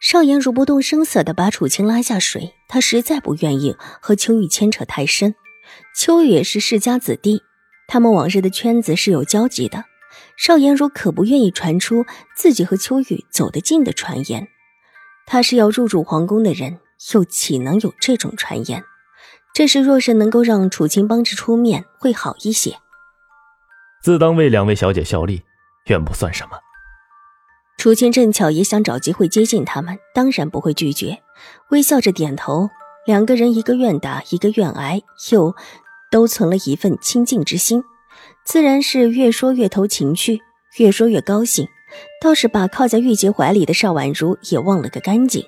邵颜如不动声色的把楚青拉下水，他实在不愿意和秋雨牵扯太深。秋雨也是世家子弟，他们往日的圈子是有交集的。邵颜如可不愿意传出自己和秋雨走得近的传言。他是要入主皇宫的人，又岂能有这种传言？这事若是能够让楚青帮着出面，会好一些。自当为两位小姐效力，远不算什么。楚青正巧也想找机会接近他们，当然不会拒绝，微笑着点头。两个人一个愿打，一个愿挨，又都存了一份亲近之心，自然是越说越投情绪，越说越高兴。倒是把靠在玉洁怀里的邵婉如也忘了个干净，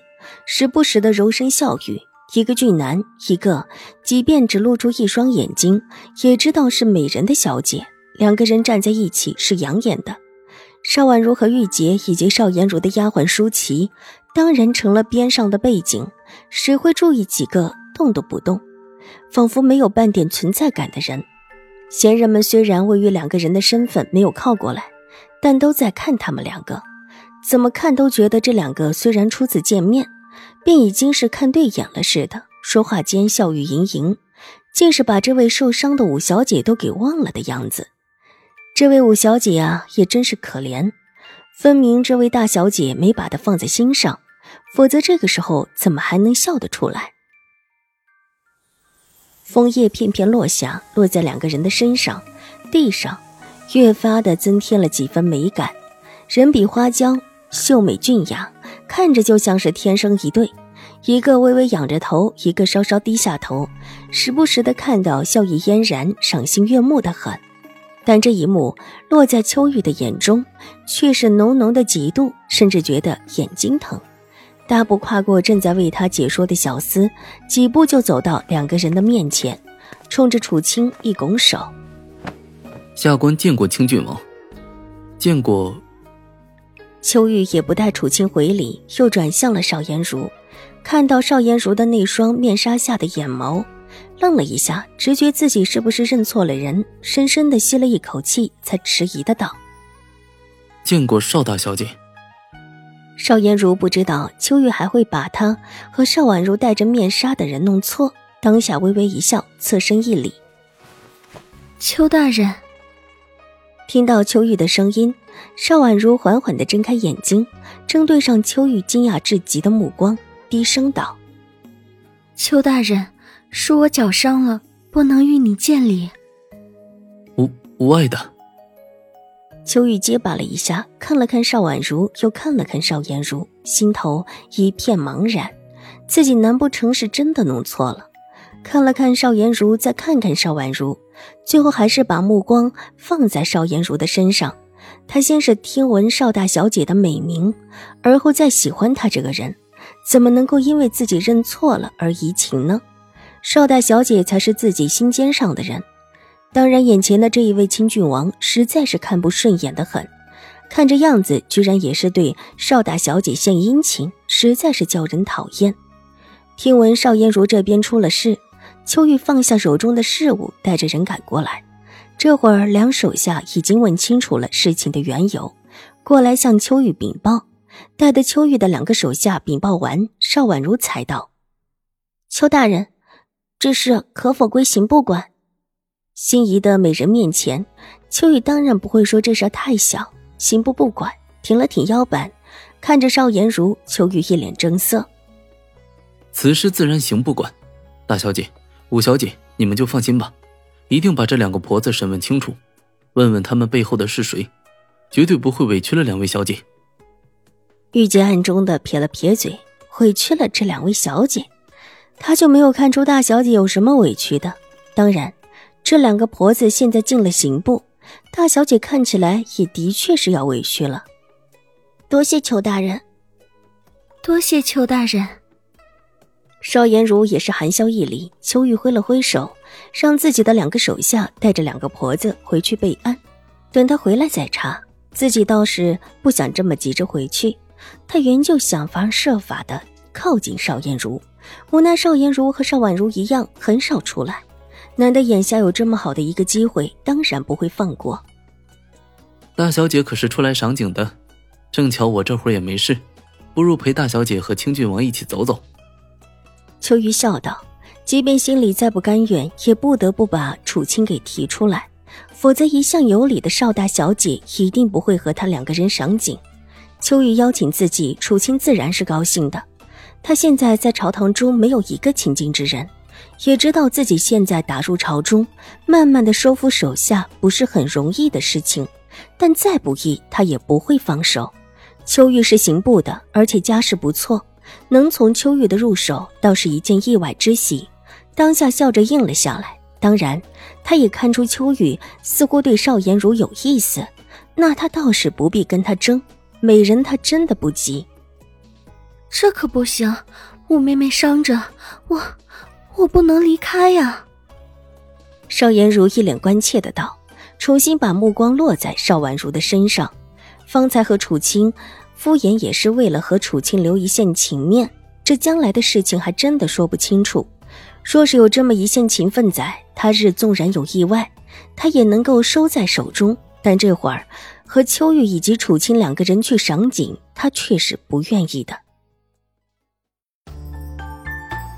时不时的柔声笑语。一个俊男，一个即便只露出一双眼睛，也知道是美人的小姐。两个人站在一起是养眼的。邵婉如和玉洁以及邵颜如的丫鬟舒淇，当然成了边上的背景，谁会注意几个动都不动，仿佛没有半点存在感的人？闲人们虽然位于两个人的身份没有靠过来，但都在看他们两个，怎么看都觉得这两个虽然初次见面，便已经是看对眼了似的，说话间笑语盈盈，竟是把这位受伤的五小姐都给忘了的样子。这位五小姐啊，也真是可怜，分明这位大小姐没把她放在心上，否则这个时候怎么还能笑得出来？枫叶片片落下，落在两个人的身上、地上，越发的增添了几分美感。人比花娇，秀美俊雅，看着就像是天生一对。一个微微仰着头，一个稍稍低下头，时不时的看到笑意嫣然，赏心悦目的很。但这一幕落在秋雨的眼中，却是浓浓的嫉妒，甚至觉得眼睛疼。大步跨过正在为他解说的小厮，几步就走到两个人的面前，冲着楚青一拱手：“下官见过清郡王，见过。”秋玉也不待楚青回礼，又转向了邵颜如，看到邵颜如的那双面纱下的眼眸。愣了一下，直觉自己是不是认错了人，深深的吸了一口气，才迟疑的道：“见过邵大小姐。”邵颜如不知道秋玉还会把她和邵婉如戴着面纱的人弄错，当下微微一笑，侧身一礼：“邱大人。”听到秋玉的声音，邵婉如缓缓的睁开眼睛，正对上秋玉惊讶至极的目光，低声道：“邱大人。”是我脚伤了，不能与你见礼。无无碍的。秋雨结巴了一下，看了看邵婉如，又看了看邵颜如，心头一片茫然。自己难不成是真的弄错了？看了看邵颜如，再看看邵婉如，最后还是把目光放在邵颜如的身上。他先是听闻邵大小姐的美名，而后再喜欢她这个人，怎么能够因为自己认错了而移情呢？邵大小姐才是自己心尖上的人，当然，眼前的这一位清郡王实在是看不顺眼的很，看这样子，居然也是对邵大小姐献殷勤，实在是叫人讨厌。听闻邵嫣如这边出了事，秋玉放下手中的事物，带着人赶过来。这会儿，两手下已经问清楚了事情的缘由，过来向秋玉禀报。待得秋玉的两个手下禀报完，邵婉如才道：“邱大人。”这事可否归刑部管？心仪的美人面前，秋雨当然不会说这事太小，刑部不管。挺了挺腰板，看着邵颜如，秋雨一脸正色。此事自然刑部管，大小姐、五小姐，你们就放心吧，一定把这两个婆子审问清楚，问问他们背后的是谁，绝对不会委屈了两位小姐。玉洁暗中的撇了撇嘴，委屈了这两位小姐。他就没有看出大小姐有什么委屈的。当然，这两个婆子现在进了刑部，大小姐看起来也的确是要委屈了。多谢邱大人，多谢邱大人。邵颜如也是含笑一礼，秋玉挥了挥手，让自己的两个手下带着两个婆子回去备案，等他回来再查。自己倒是不想这么急着回去，他原就想方设法的靠近邵颜如，无奈邵颜如和邵婉如一样很少出来，难得眼下有这么好的一个机会，当然不会放过。大小姐可是出来赏景的，正巧我这会儿也没事，不如陪大小姐和清郡王一起走走。秋雨笑道：“即便心里再不甘愿，也不得不把楚清给提出来，否则一向有礼的邵大小姐一定不会和他两个人赏景。”秋雨邀请自己，楚清自然是高兴的。他现在在朝堂中没有一个亲近之人，也知道自己现在打入朝中，慢慢的收服手下不是很容易的事情。但再不易，他也不会放手。秋玉是刑部的，而且家世不错，能从秋玉的入手，倒是一件意外之喜。当下笑着应了下来。当然，他也看出秋玉似乎对邵颜如有意思，那他倒是不必跟他争。美人，他真的不急。这可不行，我妹妹伤着，我我不能离开呀。邵颜如一脸关切的道。重新把目光落在邵婉如的身上，方才和楚清敷衍也是为了和楚清留一线情面，这将来的事情还真的说不清楚。若是有这么一线情分在，他日纵然有意外，他也能够收在手中。但这会儿和秋玉以及楚清两个人去赏景，他却是不愿意的。